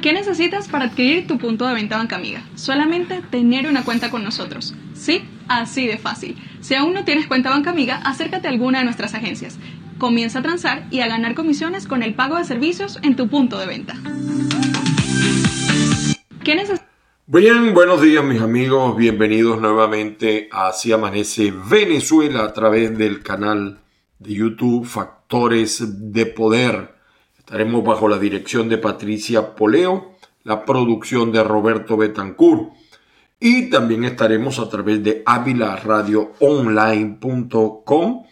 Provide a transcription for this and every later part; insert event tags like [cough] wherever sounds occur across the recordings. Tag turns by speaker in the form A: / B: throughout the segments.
A: ¿Qué necesitas para adquirir tu punto de venta Banca Amiga? Solamente tener una cuenta con nosotros. Sí, así de fácil. Si aún no tienes cuenta Banca Amiga, acércate a alguna de nuestras agencias. Comienza a transar y a ganar comisiones con el pago de servicios en tu punto de venta.
B: Bien, buenos días mis amigos, bienvenidos nuevamente a Así Amanece Venezuela a través del canal de YouTube Factores de Poder. Estaremos bajo la dirección de Patricia Poleo, la producción de Roberto Betancourt y también estaremos a través de avilaradioonline.com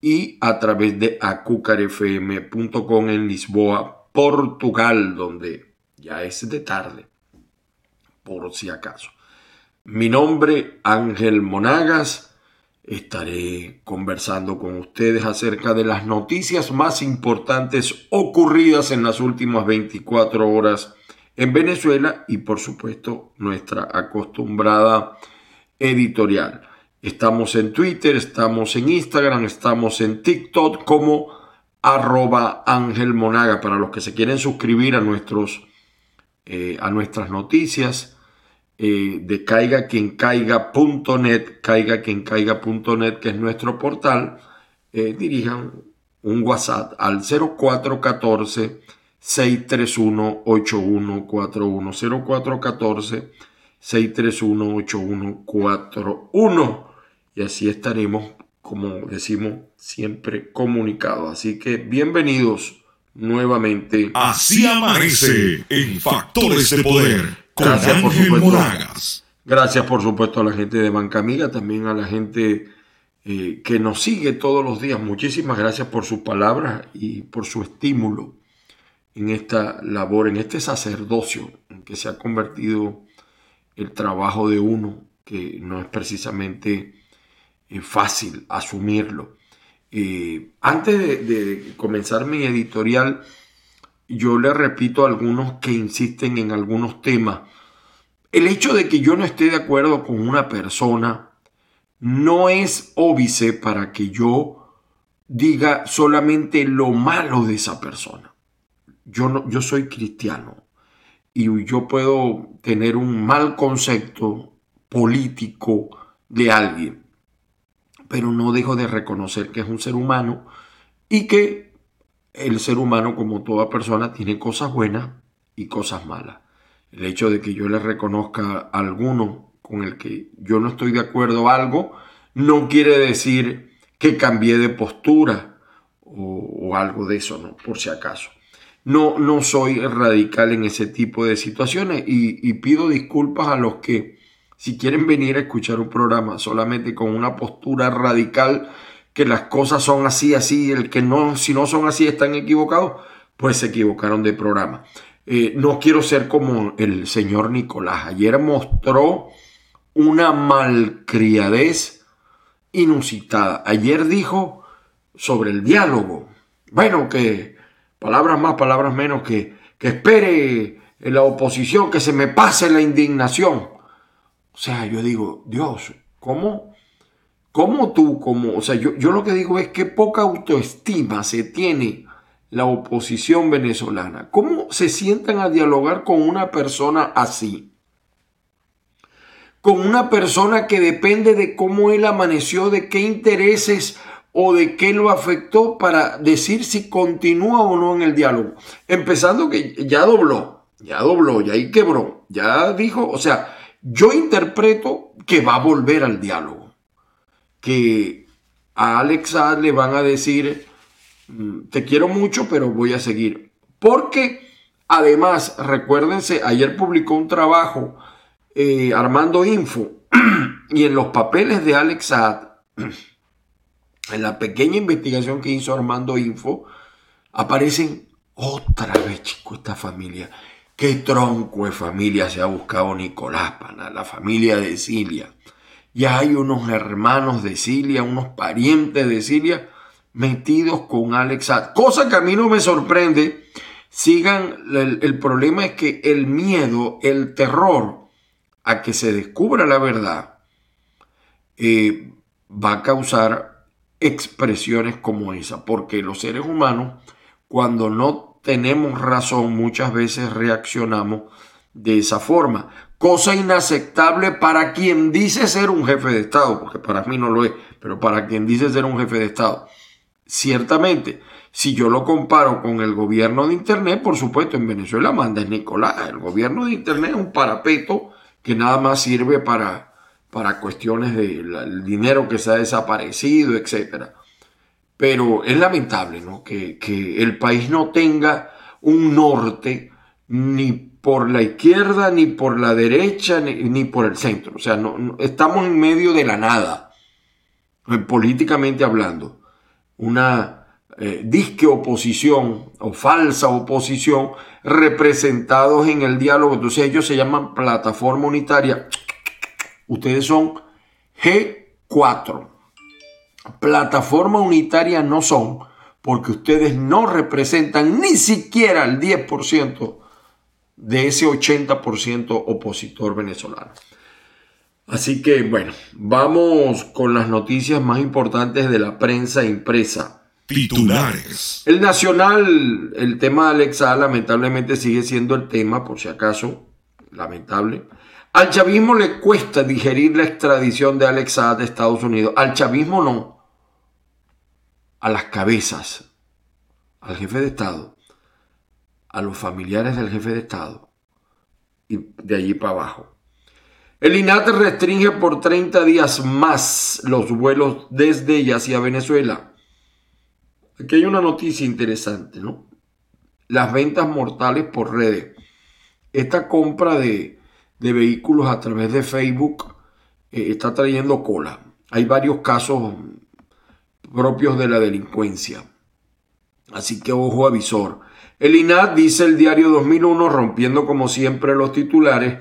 B: y a través de acucarfm.com en Lisboa, Portugal, donde ya es de tarde, por si acaso. Mi nombre, Ángel Monagas estaré conversando con ustedes acerca de las noticias más importantes ocurridas en las últimas 24 horas en Venezuela y por supuesto nuestra acostumbrada editorial. Estamos en Twitter, estamos en Instagram, estamos en TikTok como arroba Ángel Monaga para los que se quieren suscribir a, nuestros, eh, a nuestras noticias eh, de caiga quien que es nuestro portal, eh, dirijan un WhatsApp al 0414 631 8141 0414 631 8141 y así estaremos como decimos siempre comunicados así que bienvenidos nuevamente.
C: Así amanece en factores de poder
B: Gracias por, supuesto, gracias por supuesto a la gente de Banca Amiga, también a la gente eh, que nos sigue todos los días. Muchísimas gracias por sus palabras y por su estímulo en esta labor, en este sacerdocio en que se ha convertido el trabajo de uno, que no es precisamente eh, fácil asumirlo. Eh, antes de, de, comenzar mi editorial, yo le repito a algunos que insisten en algunos temas el hecho de que yo no esté de acuerdo con una persona no es óbice para que yo diga solamente lo malo de esa persona. Yo, no, yo soy cristiano y yo puedo tener un mal concepto político de alguien, pero no dejo de reconocer que es un ser humano y que el ser humano, como toda persona, tiene cosas buenas y cosas malas. El hecho de que yo le reconozca a alguno con el que yo no estoy de acuerdo algo, no quiere decir que cambié de postura o, algo de eso, ¿no? Por si acaso. No, no soy radical en ese tipo de situaciones y, y pido disculpas a los que si quieren venir a escuchar un programa solamente con una postura radical, que las cosas son así, así, el que no, si no son así están equivocados, pues se equivocaron de programa. Eh, no quiero ser como el señor Nicolás. Ayer mostró una malcriadez inusitada. Ayer dijo sobre el diálogo. Bueno, que palabras más, palabras menos, que, que espere en la oposición que se me pase la indignación. O sea, yo digo, Dios, ¿cómo? ¿Cómo tú, como, o sea, yo, yo lo que digo es que poca autoestima se tiene la oposición venezolana? ¿Cómo se sientan a dialogar con una persona así? Con una persona que depende de cómo él amaneció, de qué intereses o de qué lo afectó para decir si continúa o no en el diálogo. Empezando que ya dobló, ya dobló, ya ahí quebró, ya dijo, o sea, yo interpreto que va a volver al diálogo, que a Alexa le van a decir, Mm, te quiero mucho, pero voy a seguir. Porque además, recuérdense, ayer publicó un trabajo eh, Armando Info [clears throat] y en los papeles de Alex [clears throat] en la pequeña investigación que hizo Armando Info, aparecen otra vez, chico, esta familia. Qué tronco de familia se ha buscado Nicolás Pana, la familia de Cilia. Ya hay unos hermanos de Cilia, unos parientes de Cilia metidos con Alex Cosa que a mí no me sorprende. Sigan, el, problema es que el miedo, el terror a que se descubra la verdad, eh, va a causar expresiones como esa, porque los seres humanos, cuando no tenemos razón, muchas veces reaccionamos de esa forma. Cosa inaceptable para quien dice ser un jefe de Estado, porque para mí no lo es, pero para quien dice ser un jefe de Estado. Ciertamente, si yo lo comparo con el gobierno de Internet, por supuesto, en Venezuela manda es Nicolás. El gobierno de Internet es un parapeto que nada más sirve para, para cuestiones del dinero que se ha desaparecido, etc. Pero es lamentable ¿no? que, que el país no tenga un norte ni por la izquierda, ni por la derecha, ni, por el centro. O sea, no, estamos en medio de la nada, eh, políticamente hablando. Una eh, disque oposición o falsa oposición representados en el diálogo. Entonces ellos se llaman plataforma unitaria. Ustedes son G4. Plataforma unitaria no son porque ustedes no representan ni siquiera el 10% de ese 80% opositor venezolano. Así que bueno, vamos con las noticias más importantes de la prensa impresa.
C: Titulares.
B: El Nacional, el tema de Alexa lamentablemente sigue siendo el tema, por si acaso, lamentable. Al chavismo le cuesta digerir la extradición de Alexa de Estados Unidos. Al chavismo no. A las cabezas. Al jefe de Estado a los familiares del jefe de Estado y de allí para abajo. El INAT restringe por 30 días más los vuelos desde y hacia Venezuela. Aquí hay una noticia interesante, ¿no? Las ventas mortales por redes. Esta compra de, vehículos a través de Facebook eh, está trayendo cola. Hay varios casos propios de la delincuencia. Así que ojo avisor. El INAD, dice el diario 2001, rompiendo como siempre los titulares,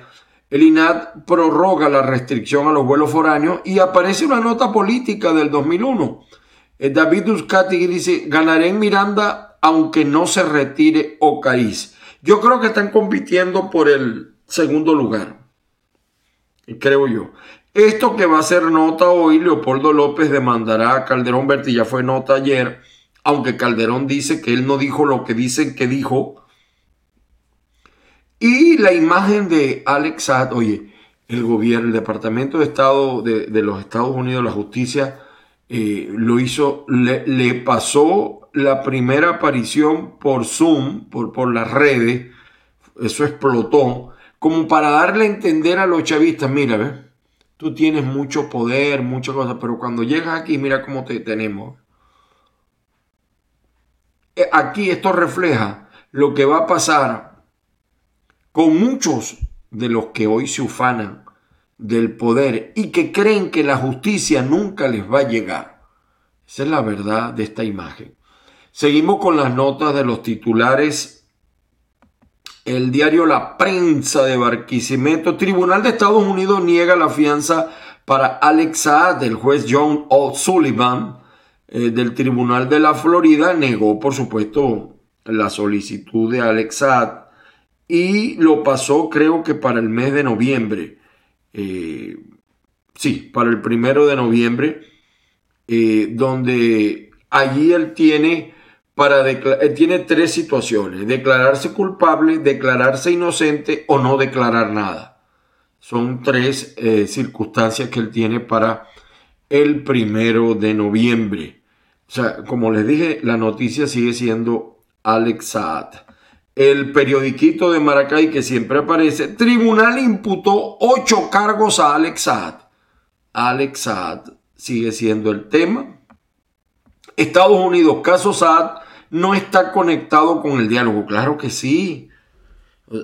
B: el INAD prorroga la restricción a los vuelos foráneos y aparece una nota política del 2001. Eh, David Ducati dice, ganaré en Miranda aunque no se retire Ocariz. Yo creo que están compitiendo por el segundo lugar, creo yo. Esto que va a ser nota hoy, Leopoldo López demandará a Calderón Berti, ya fue nota ayer, aunque Calderón dice que él no dijo lo que dicen que dijo. Y la imagen de Alex Saad, oye, el gobierno, el Departamento de Estado de, los Estados Unidos, la justicia, eh, lo hizo, le, pasó la primera aparición por Zoom, por, por las redes, eso explotó, como para darle a entender a los chavistas, mira, ¿ves? tú tienes mucho poder, muchas cosas, pero cuando llegas aquí, mira cómo te tenemos. Eh, aquí esto refleja lo que va a pasar con muchos de los que hoy se ufanan del poder y que creen que la justicia nunca les va a llegar. Esa es la verdad de esta imagen. Seguimos con las notas de los titulares. El diario La Prensa de Barquisimeto. Tribunal de Estados Unidos niega la fianza para Alex Saad, del juez John O'Sullivan eh, del Tribunal de la Florida negó, por supuesto, la solicitud de Alex y lo pasó creo que para el mes de noviembre. Eh, sí, para el primero de noviembre, eh, donde allí él tiene, para tiene tres situaciones, declararse culpable, declararse inocente o no declarar nada. Son tres circunstancias que él tiene para el primero de noviembre. O sea, como les dije, la noticia sigue siendo Alex Saad. El periodiquito de Maracay que siempre aparece, tribunal imputó ocho cargos a Alex Saad. Alex Saad sigue siendo el tema. Estados Unidos, caso Saad, no está conectado con el diálogo. Claro que sí.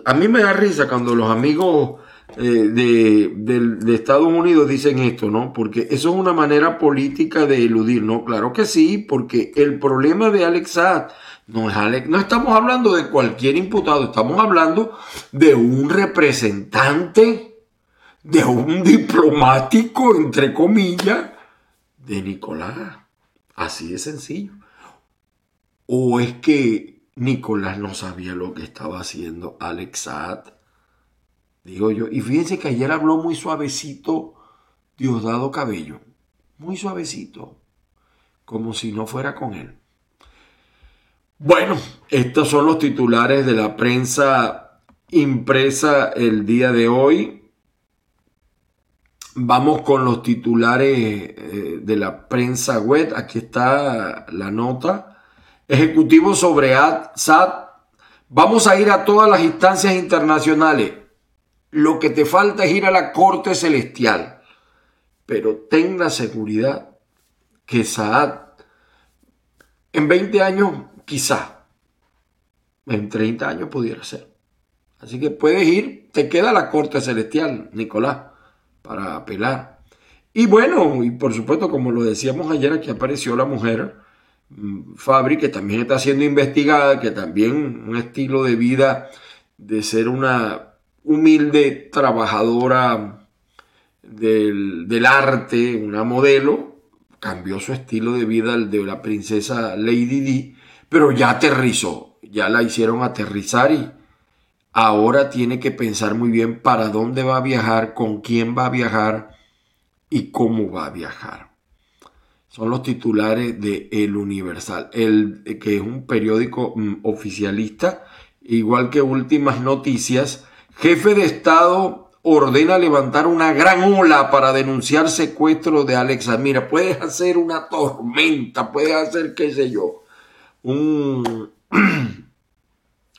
B: A mí me da risa cuando los amigos eh, de, Estados Unidos dicen esto, ¿no? Porque eso es una manera política de eludir, ¿no? Claro que sí, porque el problema de Alex Saad no es Alex, no estamos hablando de cualquier imputado, estamos hablando de un representante, de un diplomático, entre comillas, de Nicolás. Así de sencillo. ¿O es que Nicolás no sabía lo que estaba haciendo Alex Saad? Digo yo. Y fíjense que ayer habló muy suavecito Diosdado Cabello, muy suavecito, como si no fuera con él. Bueno, estos son los titulares de la prensa impresa el día de hoy. Vamos con los titulares eh, de la prensa web. Aquí está la nota. Ejecutivo sobre SAT. Vamos a ir a todas las instancias internacionales. Lo que te falta es ir a la Corte Celestial. Pero ten la seguridad que SAT en 20 años quizá, en 30 años pudiera ser. Así que puedes ir, te queda la Corte Celestial, Nicolás, para apelar. Y bueno, y por supuesto, como lo decíamos ayer, aquí apareció la mujer, mm, Fabri, que también está siendo investigada, que también un estilo de vida de ser una humilde trabajadora del, del arte, una modelo, cambió su estilo de vida al de la princesa Lady Di pero ya aterrizó, ya la hicieron aterrizar y ahora tiene que pensar muy bien para dónde va a viajar, con quién va a viajar y cómo va a viajar. Son los titulares de El Universal, el, que es un periódico mm, oficialista, igual que Últimas Noticias. Jefe de Estado ordena levantar una gran ola para denunciar secuestro de Alexa. Mira, puedes hacer una tormenta, puedes hacer qué sé yo [clears throat] un,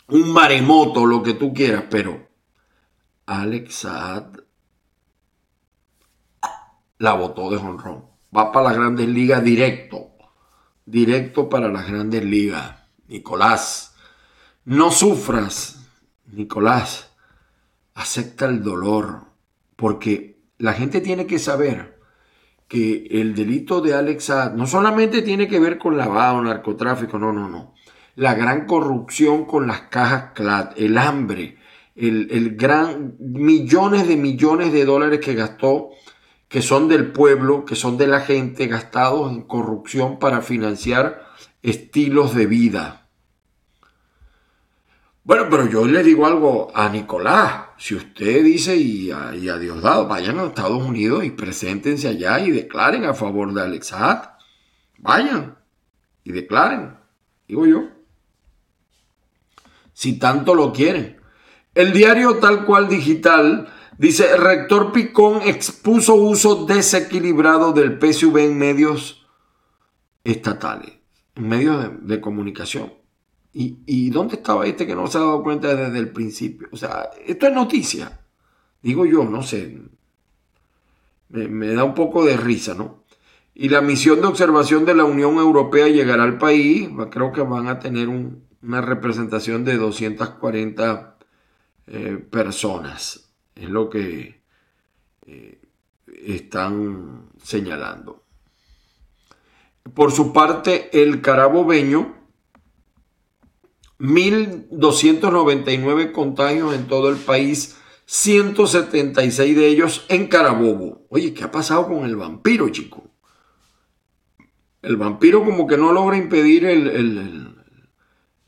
B: maremoto, lo que tú quieras, pero Alex Saad la votó de jonrón. Va para las grandes ligas directo. Directo para las grandes ligas. Nicolás, no sufras. Nicolás, acepta el dolor. Porque la gente tiene que saber que el delito de Alex no solamente tiene que ver con lavado, narcotráfico, no, no, no. La gran corrupción con las cajas CLAD, el hambre, el, el gran millones de millones de dólares que gastó, que son del pueblo, que son de la gente, gastados en corrupción para financiar estilos de vida. Bueno, pero yo le digo algo a Nicolás. Si usted dice y a, Diosdado, vayan a Estados Unidos y preséntense allá y declaren a favor de Alex Vayan y declaren, digo yo. Si tanto lo quieren. El diario tal cual digital dice, rector Picón expuso uso desequilibrado del PSV en medios estatales, en medios de comunicación. ¿Y, dónde estaba este que no se ha dado cuenta desde el principio? O sea, esto es noticia. Digo yo, no sé. Me, da un poco de risa, ¿no? Y la misión de observación de la Unión Europea llegará al país. Creo que van a tener una representación de 240 eh, personas. Es lo que eh, están señalando. Por su parte, el carabobeño 1.299 contagios en todo el país, 176 de ellos en Carabobo. Oye, ¿qué ha pasado con el vampiro, chico? El vampiro como que no logra impedir el, el,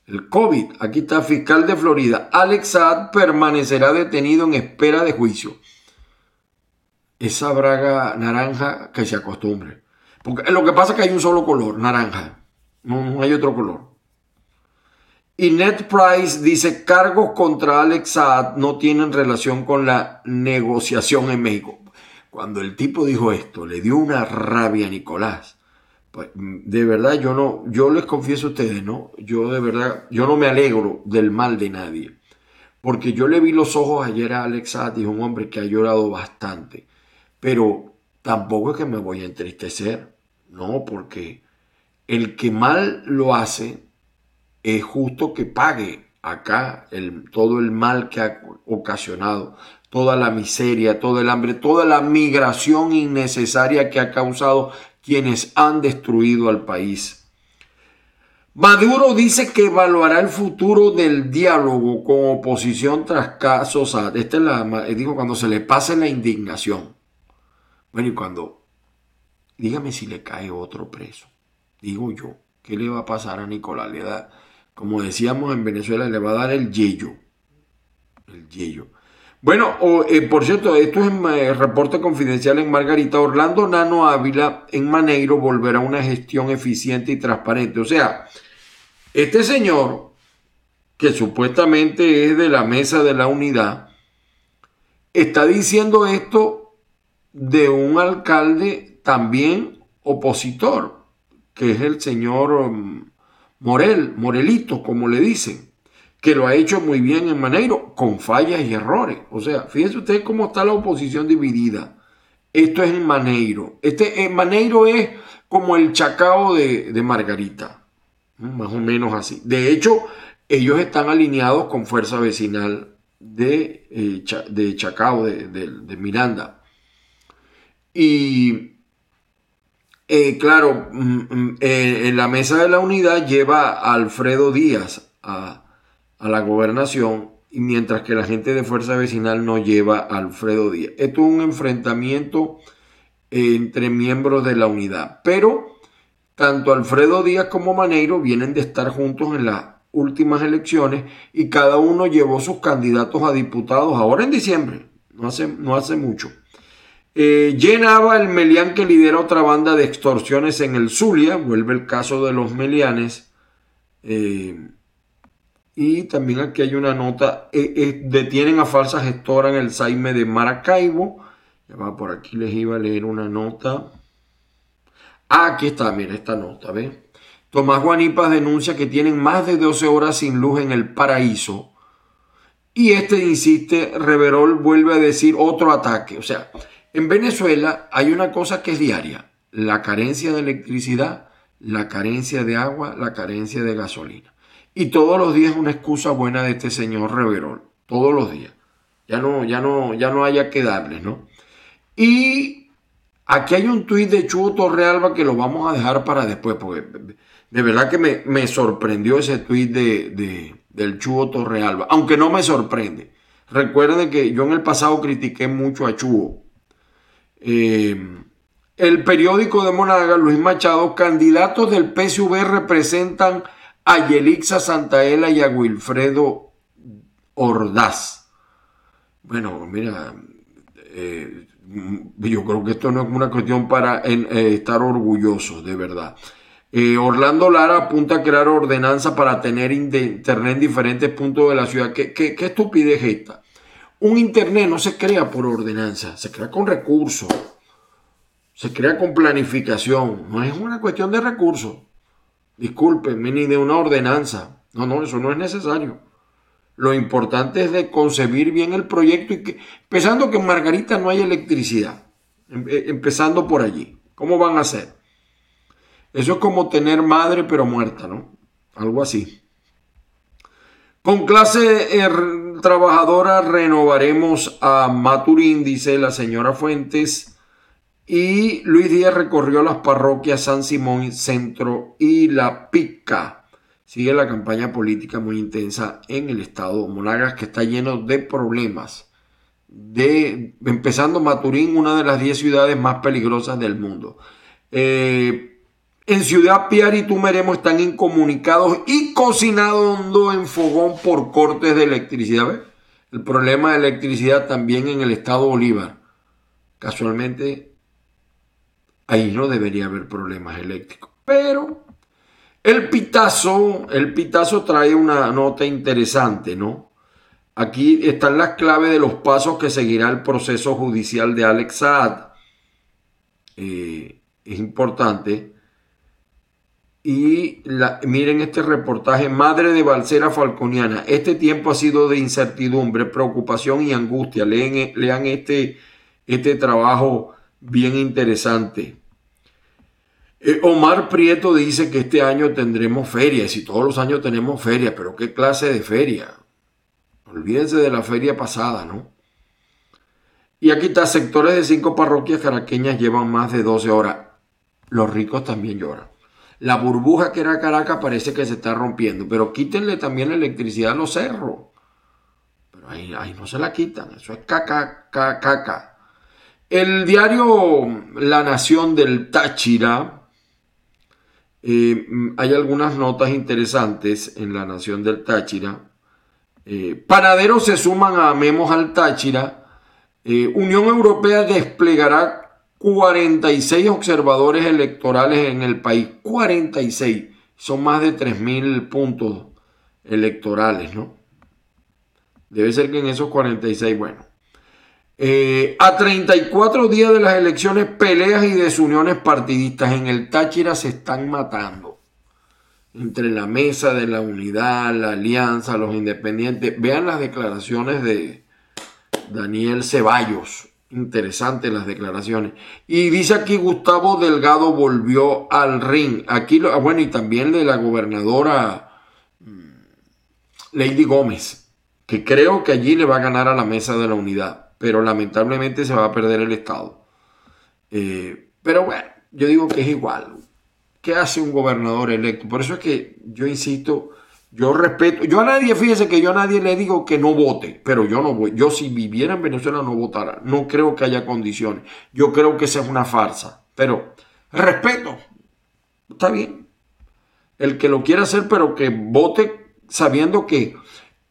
B: el COVID. Aquí está, fiscal de Florida. Alex Saad permanecerá detenido en espera de juicio. Esa braga naranja que se acostumbre. Porque lo que pasa es que hay un solo color, naranja. no hay otro color. Y Net Price dice, cargos contra Alex Saad no tienen relación con la negociación en México. Cuando el tipo dijo esto, le dio una rabia a Nicolás. Pues, de verdad, yo no, yo les confieso a ustedes, ¿no? Yo de verdad, yo no me alegro del mal de nadie. Porque yo le vi los ojos ayer a Alex Saad y es un hombre que ha llorado bastante. Pero tampoco es que me voy a entristecer, no, porque el que mal lo hace es justo que pague acá el, todo el mal que ha ocasionado, toda la miseria, todo el hambre, toda la migración innecesaria que ha causado quienes han destruido al país. Maduro dice que evaluará el futuro del diálogo con oposición tras casos. Esta es la, dijo cuando se le pase la indignación. Bueno, y cuando, dígame si le cae otro preso, digo yo, ¿qué le va a pasar a Nicolás? Le da, como decíamos en Venezuela, le va a dar el yello. El yello. Bueno, eh, por cierto, esto es eh, reporte confidencial en Margarita. Orlando Nano Ávila en Maneiro volverá a una gestión eficiente y transparente. O sea, Este señor, que supuestamente es de la mesa de la unidad, está diciendo esto de un alcalde también opositor, que es el señor um, Morel, Morelito, como le dicen, que lo ha hecho muy bien en Maneiro, con fallas y errores. O sea, fíjense ustedes cómo está la oposición dividida. Esto es en Maneiro. Este en Maneiro es como el chacao de, Margarita, más o menos así. De hecho, ellos están alineados con Fuerza Vecinal de, eh, de Chacao, de, Miranda. Y eh, claro, mm, mm, eh, en la mesa de la unidad lleva a Alfredo Díaz a, la gobernación, mientras que la gente de Fuerza Vecinal no lleva a Alfredo Díaz. Esto es un enfrentamiento entre miembros de la unidad, pero tanto Alfredo Díaz como Maneiro vienen de estar juntos en las últimas elecciones y cada uno llevó sus candidatos a diputados ahora en diciembre, no hace, no hace mucho. Eh, llenaba el Melián que lidera otra banda de extorsiones en el Zulia, vuelve el caso de los Melianes. Eh, y también aquí hay una nota, eh, detienen a falsa gestora en el Saime de Maracaibo. Ya va, por aquí les iba a leer una nota. Ah, aquí está, mira esta nota, ¿ves? Tomás Guanipas denuncia que tienen más de 12 horas sin luz en el paraíso. Y este insiste, Reverol vuelve a decir otro ataque. O sea, en Venezuela hay una cosa que es diaria, la carencia de electricidad, la carencia de agua, la carencia de gasolina. Y todos los días una excusa buena de este señor Reverol, todos los días. Ya no, ya no, ya no haya que darles, ¿no? Y aquí hay un tuit de Chugo Torrealba que lo vamos a dejar para después, porque de verdad que me, sorprendió ese tuit de, del Chugo Torrealba, aunque no me sorprende. Recuerden que yo en el pasado critiqué mucho a Chugo eh, el periódico de Monaga, Luis Machado, candidatos del PSV representan a Yelixa Santaella y a Wilfredo Ordaz. Bueno, mira, eh, yo creo que esto no es una cuestión para eh, estar orgullosos, de verdad. Orlando Lara apunta a crear ordenanza para tener internet en diferentes puntos de la ciudad. ¿Qué, qué, qué estupidez es esta? Un Internet no se crea por ordenanza, se crea con recursos, se crea con planificación, no es una cuestión de recursos. Discúlpenme, ni de una ordenanza. No, no, eso no es necesario. Lo importante es de concebir bien el proyecto y que, empezando que en Margarita no hay electricidad, em, eh, empezando por allí. ¿Cómo van a hacer? Eso es como tener madre pero muerta, ¿no? Algo así. Con clase trabajadora renovaremos a Maturín, dice la señora Fuentes. Y Luis Díaz recorrió las parroquias San Simón Centro y La Pica. Sigue la campaña política muy intensa en el estado Monagas que está lleno de problemas. De, empezando Maturín, una de las 10 ciudades más peligrosas del mundo. Eh, en Ciudad Piar y Tumeremo están incomunicados y cocinando en fogón por cortes de electricidad. El problema de electricidad también en el estado Bolívar. Casualmente, ahí no debería haber problemas eléctricos. Pero el pitazo, el pitazo trae una nota interesante, ¿no? Aquí están las claves de los pasos que seguirá el proceso judicial de Alex Saad. Eh, es importante y miren este reportaje, Madre de Balsera Falconiana. Este tiempo ha sido de incertidumbre, preocupación y angustia. Lean, lean este, este trabajo bien interesante. Eh, Omar Prieto dice que este año tendremos feria. Si todos los años tenemos feria, pero ¿qué clase de feria? Olvídense de la feria pasada, ¿no? Y aquí está, sectores de cinco parroquias caraqueñas llevan más de 12 horas. Los ricos también lloran. La burbuja que era Caracas parece que se está rompiendo, pero quítenle también la electricidad a los cerros. Pero ahí, no se la quitan, eso es caca, caca, caca. El diario La Nación del Táchira, eh, hay algunas notas interesantes en La Nación del Táchira. Eh, panaderos se suman a Memos al Táchira. Eh, Unión Europea desplegará 46 observadores electorales en el país, 46. Son más de 3.000 puntos electorales, ¿no? Debe ser que en esos 46, bueno. Eh, a 34 días de las elecciones, peleas y desuniones partidistas en el Táchira se están matando. Entre la mesa de la unidad, la alianza, los independientes. Vean las declaraciones de Daniel Ceballos. Interesante las declaraciones. Y dice aquí Gustavo Delgado volvió al ring. Aquí, ah, bueno, y también de la gobernadora mm, Lady Gómez, que creo que allí le va a ganar a la mesa de la unidad pero lamentablemente se va a perder el Estado. Eh, pero bueno, yo digo que es igual. ¿Qué hace un gobernador electo? Por eso es que yo insisto, yo respeto, yo a nadie, fíjese que yo a nadie le digo que no vote, pero yo no voy, yo si viviera en Venezuela no votara, no creo que haya condiciones, yo creo que esa es una farsa, pero respeto, está bien, el que lo quiera hacer, pero que vote sabiendo que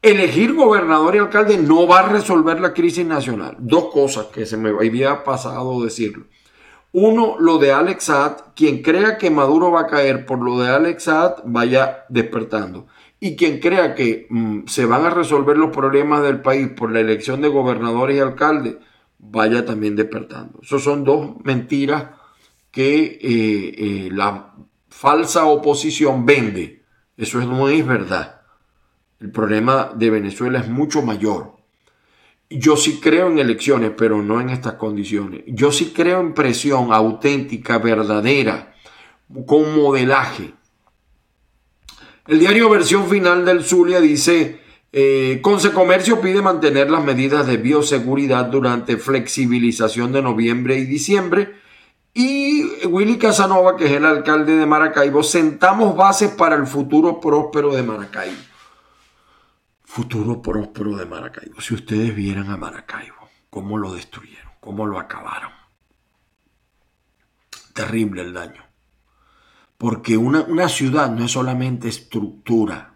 B: elegir gobernador y alcalde no va a resolver la crisis nacional. Dos cosas que se me había pasado decirlo. Uno, lo de Alex Saad. Quien crea que Maduro va a caer por lo de Alex Saad, vaya despertando. Y quien crea que mm, se van a resolver los problemas del país por la elección de gobernadores y alcaldes, vaya también despertando. Esas son dos mentiras que eh, eh, la falsa oposición vende. Eso no es verdad. El problema de Venezuela es mucho mayor. Yo sí creo en elecciones, pero no en estas condiciones. Yo sí creo en presión auténtica, verdadera, con modelaje. El diario versión final del Zulia dice, eh, Comercio pide mantener las medidas de bioseguridad durante flexibilización de noviembre y diciembre. Y Willy Casanova, que es el alcalde de Maracaibo, sentamos bases para el futuro próspero de Maracaibo futuro próspero de Maracaibo. Si ustedes vieran a Maracaibo, cómo lo destruyeron, cómo lo acabaron. Terrible el daño. Porque una, ciudad no es solamente estructura,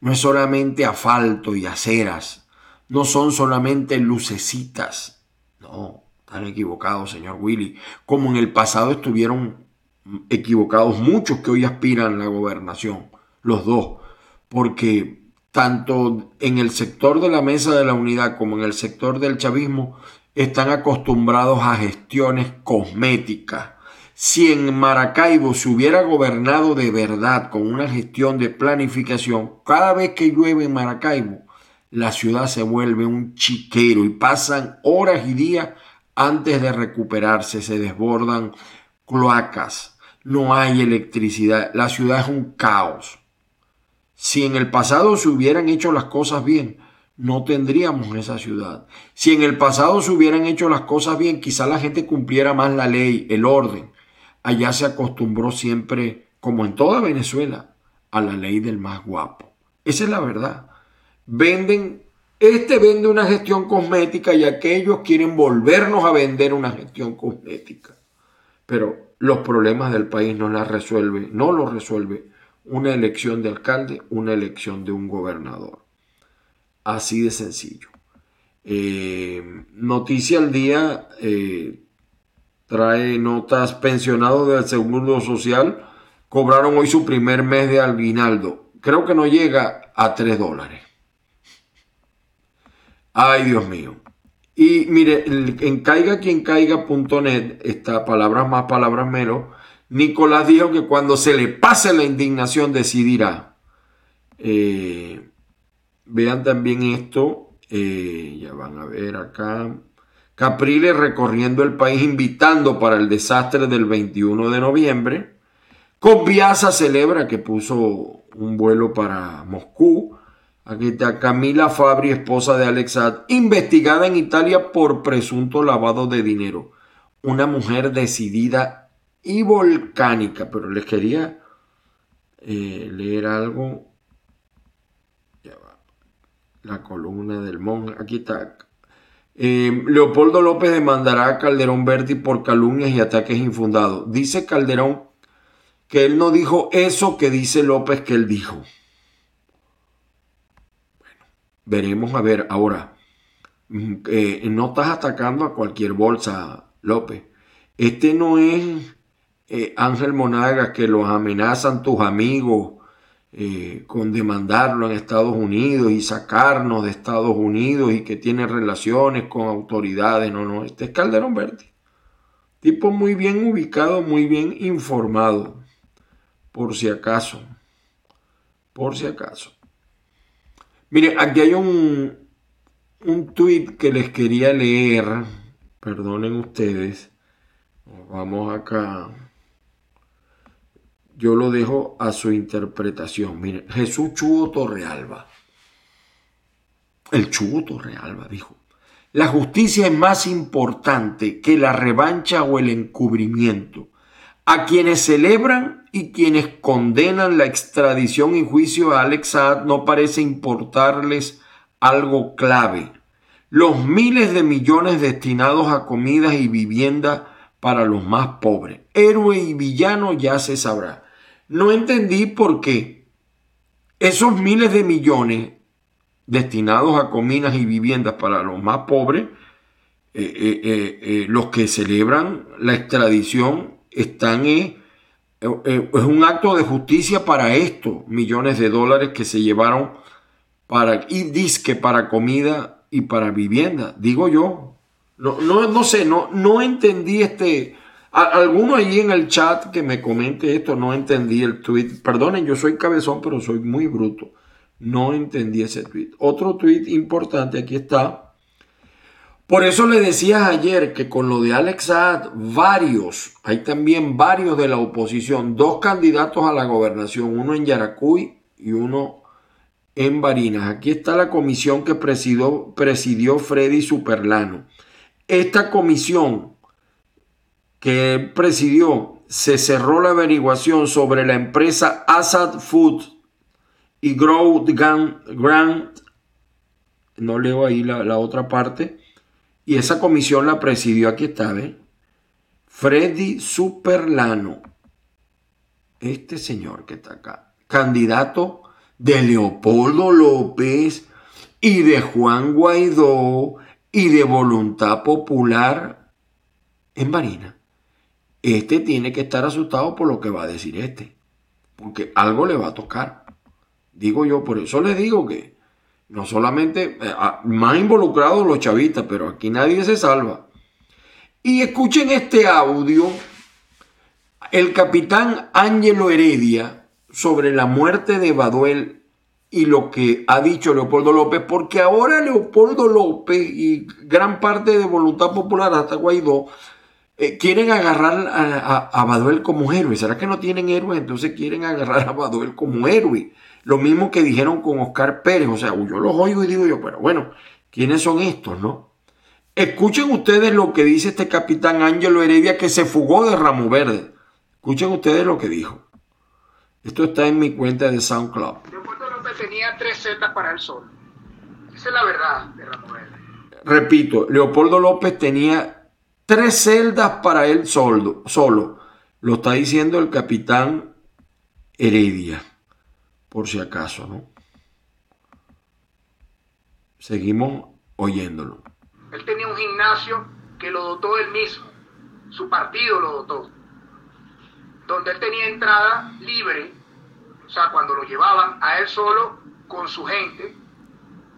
B: no es solamente asfalto y aceras, no son solamente lucecitas. No, están equivocados, señor Willy. Como en el pasado estuvieron equivocados muchos que hoy aspiran a la gobernación, los dos, porque tanto en el sector de la mesa de la unidad como en el sector del chavismo, están acostumbrados a gestiones cosméticas. Si en Maracaibo se hubiera gobernado de verdad con una gestión de planificación, cada vez que llueve en Maracaibo, la ciudad se vuelve un chiquero y pasan horas y días antes de recuperarse, se desbordan cloacas, no hay electricidad, la ciudad es un caos. Si en el pasado se hubieran hecho las cosas bien, no tendríamos esa ciudad. Si en el pasado se hubieran hecho las cosas bien, quizá la gente cumpliera más la ley, el orden. Allá se acostumbró siempre, como en toda Venezuela, a la ley del más guapo. Esa es la verdad. Venden, este vende una gestión cosmética y aquellos quieren volvernos a vender una gestión cosmética. Pero los problemas del país no las resuelve, no los resuelve una elección de alcalde, una elección de un gobernador. Así de sencillo. Eh, noticia al día eh, trae notas pensionados del Seguro Social. Cobraron hoy su primer mes de aguinaldo. Creo que no llega a 3 dólares. Ay, Dios mío. Y mire, en caiga quien caiga.net está palabras más, palabras menos Nicolás dijo que cuando se le pase la indignación decidirá. Eh, vean también esto, eh, ya van a ver acá. Capriles recorriendo el país invitando para el desastre del 21 de noviembre. Conviasa celebra que puso un vuelo para Moscú. Aquí está Camila Fabri, esposa de Alexad, investigada en Italia por presunto lavado de dinero. Una mujer decidida y volcánica, pero les quería eh, leer algo. La columna del monje, aquí está. Eh, Leopoldo López demandará a Calderón Berti por calumnias y ataques infundados. Dice Calderón que él no dijo eso que dice López que él dijo. Bueno, veremos a ver ahora. Mm, eh, no estás atacando a cualquier bolsa, López. Este no es eh, Ángel Monagas, que los amenazan tus amigos eh, con demandarlo en Estados Unidos y sacarnos de Estados Unidos y que tiene relaciones con autoridades. No, no, este es Calderón Verde. Tipo muy bien ubicado, muy bien informado, por si acaso. Por si acaso. Mire, aquí hay un, un tweet que les quería leer. Perdonen ustedes. Vamos acá yo lo dejo a su interpretación. Mire, Jesús Chugo Torrealba. El Chugo Torrealba dijo, la justicia es más importante que la revancha o el encubrimiento. A quienes celebran y quienes condenan la extradición y juicio a Alex Saad no parece importarles algo clave. Los miles de millones destinados a comidas y vivienda para los más pobres. Héroe y villano ya se sabrá no entendí por qué esos miles de millones destinados a comidas y viviendas para los más pobres, eh, eh, eh, los que celebran la extradición están es un acto de justicia para estos millones de dólares que se llevaron para y disque para comida y para vivienda, digo yo. No, no, no sé, no, no entendí este, Alguno ahí en el chat que me comente esto, no entendí el tweet. Perdonen, yo soy cabezón, pero soy muy bruto. No entendí ese tweet. Otro tweet importante, aquí está. Por eso le decías ayer que con lo de Alex Saad, varios, hay también varios de la oposición, dos candidatos a la gobernación, uno en Yaracuy y uno en Barinas. Aquí está la comisión que presidió, presidió Freddy Superlano. Esta comisión que presidió, se cerró la averiguación sobre la empresa Assad Food y Growth Grant, no leo ahí la, otra parte, y esa comisión la presidió, aquí está, ¿ve? Freddy Superlano, este señor que está acá, candidato de Leopoldo López y de Juan Guaidó y de Voluntad Popular en Marina este tiene que estar asustado por lo que va a decir este. Porque algo le va a tocar. Digo yo, por eso les digo que no solamente, eh, más involucrados los chavistas, pero aquí nadie se salva. Y escuchen este audio, el capitán Ángelo Heredia, sobre la muerte de Baduel y lo que ha dicho Leopoldo López, porque ahora Leopoldo López y gran parte de Voluntad Popular hasta Guaidó eh, quieren agarrar a, a, Baduel como héroe. ¿Será que no tienen héroe? Entonces quieren agarrar a Baduel como héroe. Lo mismo que dijeron con Oscar Pérez. O sea, yo los oigo y digo yo, pero bueno, ¿quiénes son estos, no? Escuchen ustedes lo que dice este capitán Ángelo Heredia que se fugó de Ramo Verde. Escuchen ustedes lo que dijo. Esto está en mi cuenta de SoundCloud.
D: Leopoldo López tenía tres celdas para él solo. Esa es la verdad de Ramo Verde.
B: Repito, Leopoldo López tenía Tres celdas para él solo, solo. Lo está diciendo el capitán Heredia, por si acaso, ¿no? Seguimos oyéndolo.
D: Él tenía un gimnasio que lo dotó él mismo, su partido lo dotó, donde él tenía entrada libre, o sea, cuando lo llevaban a él solo con su gente,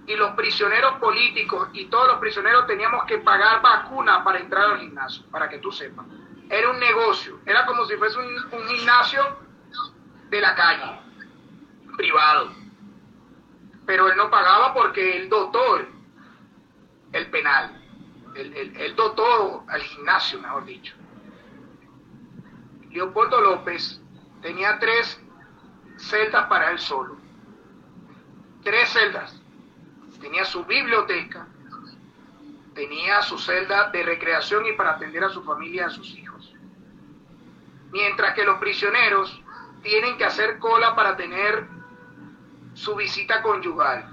D: y los prisioneros políticos y todos los prisioneros teníamos que pagar vacuna para entrar al gimnasio, para que tú sepas. Era un negocio, era como si fuese un, gimnasio de la calle, privado. Pero él no pagaba porque el doctor, el penal, el, doctor al gimnasio, mejor dicho. Leopoldo López tenía tres celdas para él solo. Tres celdas tenía su biblioteca, tenía su celda de recreación y para atender a su familia y a sus hijos. Mientras que los prisioneros tienen que hacer cola para tener su visita conyugal.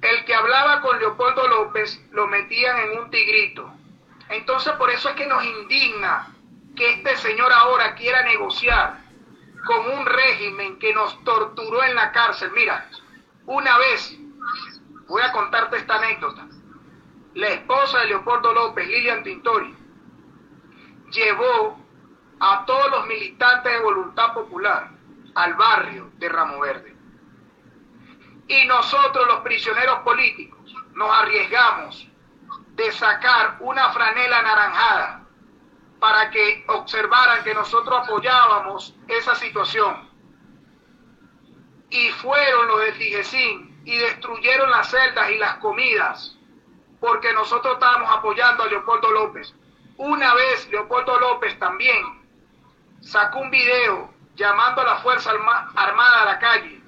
D: El que hablaba con Leopoldo López lo metían en un tigrito. Entonces por eso es que nos indigna que este señor ahora quiera negociar con un régimen que nos torturó en la cárcel. Mira, una vez, voy a contarte esta anécdota, la esposa de Leopoldo López, Lilian Tintori, llevó a todos los militantes de Voluntad Popular al barrio de Ramo Verde. Y nosotros los prisioneros políticos nos arriesgamos de sacar una franela anaranjada para que observaran que nosotros apoyábamos esa situación. Y fueron los del Digesín y destruyeron las celdas y las comidas porque nosotros estábamos apoyando a Leopoldo López. Una vez Leopoldo López también sacó un video llamando a la Fuerza Armada a la calle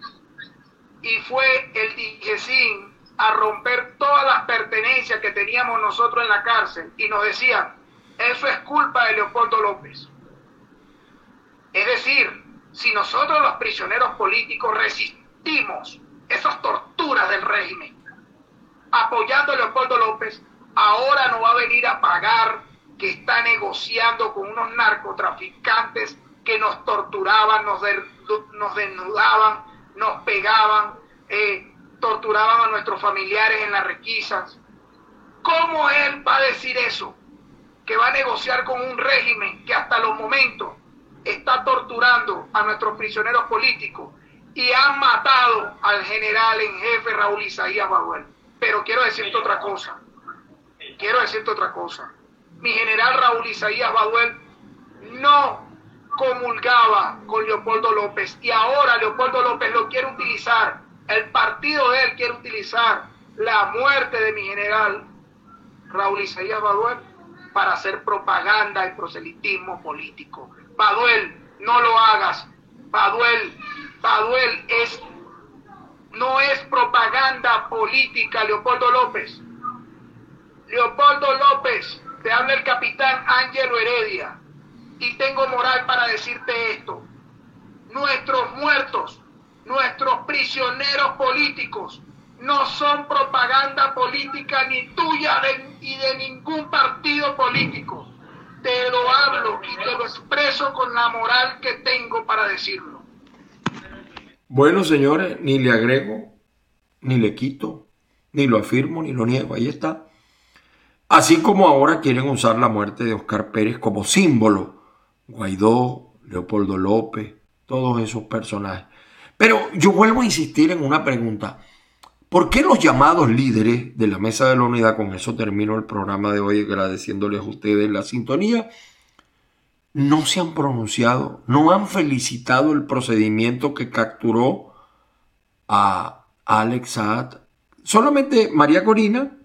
D: y fue el Digesín a romper todas las pertenencias que teníamos nosotros en la cárcel y nos decían, eso es culpa de Leopoldo López. Es decir, si nosotros los prisioneros políticos resistimos esas torturas del régimen, apoyando a Leopoldo López, ahora no va a venir a pagar que está negociando con unos narcotraficantes que nos torturaban, nos, nos desnudaban, nos pegaban, eh, torturaban a nuestros familiares en las requisas. ¿Cómo él va a decir eso? Que va a negociar con un régimen que hasta los momentos está torturando a nuestros prisioneros políticos y han matado al general en jefe Raúl Isaías Baguel. Pero quiero decirte otra cosa. Quiero decirte otra cosa. Mi general Raúl Isaías Baduel no comulgaba con Leopoldo López y ahora Leopoldo López lo quiere utilizar, el partido de él quiere utilizar la muerte de mi general Raúl Isaías Baduel para hacer propaganda y proselitismo político. Baduel, no lo hagas. Baduel, Baduel es no es propaganda política, Leopoldo López. Leopoldo López, te habla el capitán Ángelo Heredia y tengo moral para decirte esto. Nuestros muertos, nuestros prisioneros políticos, no son propaganda política ni tuya ni de ningún partido político. Te lo hablo y te lo expreso con la moral que tengo para decirlo.
B: Bueno, señores, ni le agrego, ni le quito, ni lo afirmo, ni lo niego. Ahí está. Así como ahora quieren usar la muerte de Oscar Pérez como símbolo. Guaidó, Leopoldo López, todos esos personajes. Pero yo vuelvo a insistir en una pregunta. ¿Por qué los llamados líderes de la Mesa de la Unidad, con eso termino el programa de hoy agradeciéndoles a ustedes la sintonía, no se han pronunciado, no han felicitado el procedimiento que capturó a Alex Saad. Solamente María Corina,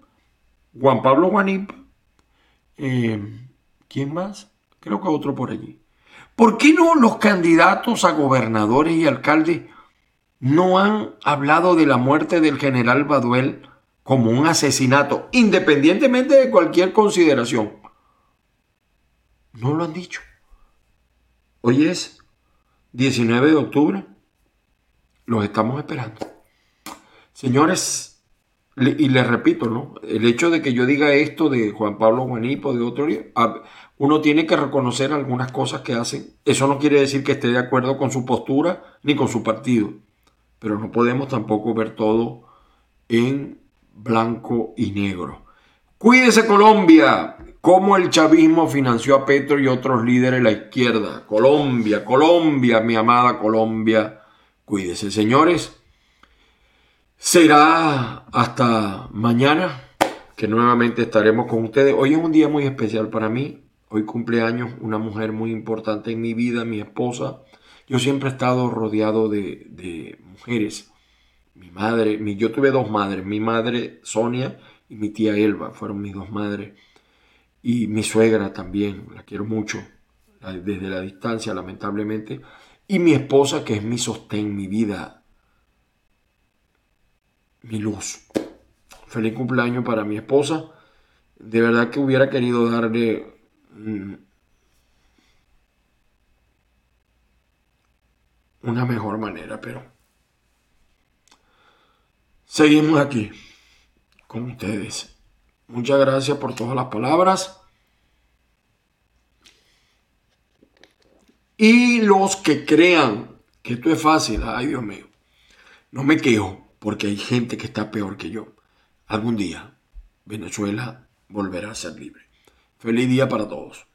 B: Juan Pablo Juanip, eh, ¿quién más? Creo que otro por allí. ¿Por qué no los candidatos a gobernadores y alcaldes no han hablado de la muerte del general Baduel como un asesinato, independientemente de cualquier consideración? No lo han dicho. Hoy es 19 de octubre. Los estamos esperando. Señores, y les repito, ¿no? El hecho de que yo diga esto de Juan Pablo Juanipo, de otro, uno tiene que reconocer algunas cosas que hacen. Eso no quiere decir que esté de acuerdo con su postura ni con su partido. Pero no podemos tampoco ver todo en blanco y negro. Cuídese Colombia, cómo el chavismo financió a Petro y otros líderes de la izquierda. Colombia, Colombia, mi amada Colombia. Cuídese, señores. Será hasta mañana que nuevamente estaremos con ustedes. Hoy es un día muy especial para mí. Hoy cumpleaños una mujer muy importante en mi vida, mi esposa. Yo siempre he estado rodeado de, mujeres. Mi madre, mi, yo tuve dos madres, mi madre Sonia y mi tía Elba, fueron mis dos madres y mi suegra también, la quiero mucho, desde la distancia lamentablemente, y mi esposa que es mi sostén, mi vida, mi luz. Feliz cumpleaños para mi esposa. De verdad que hubiera querido darle mm, una mejor manera, pero seguimos aquí con ustedes. Muchas gracias por todas las palabras. Y los que crean que esto es fácil, ay Dios mío, no me quejo porque hay gente que está peor que yo. Algún día Venezuela volverá a ser libre. Feliz día para todos.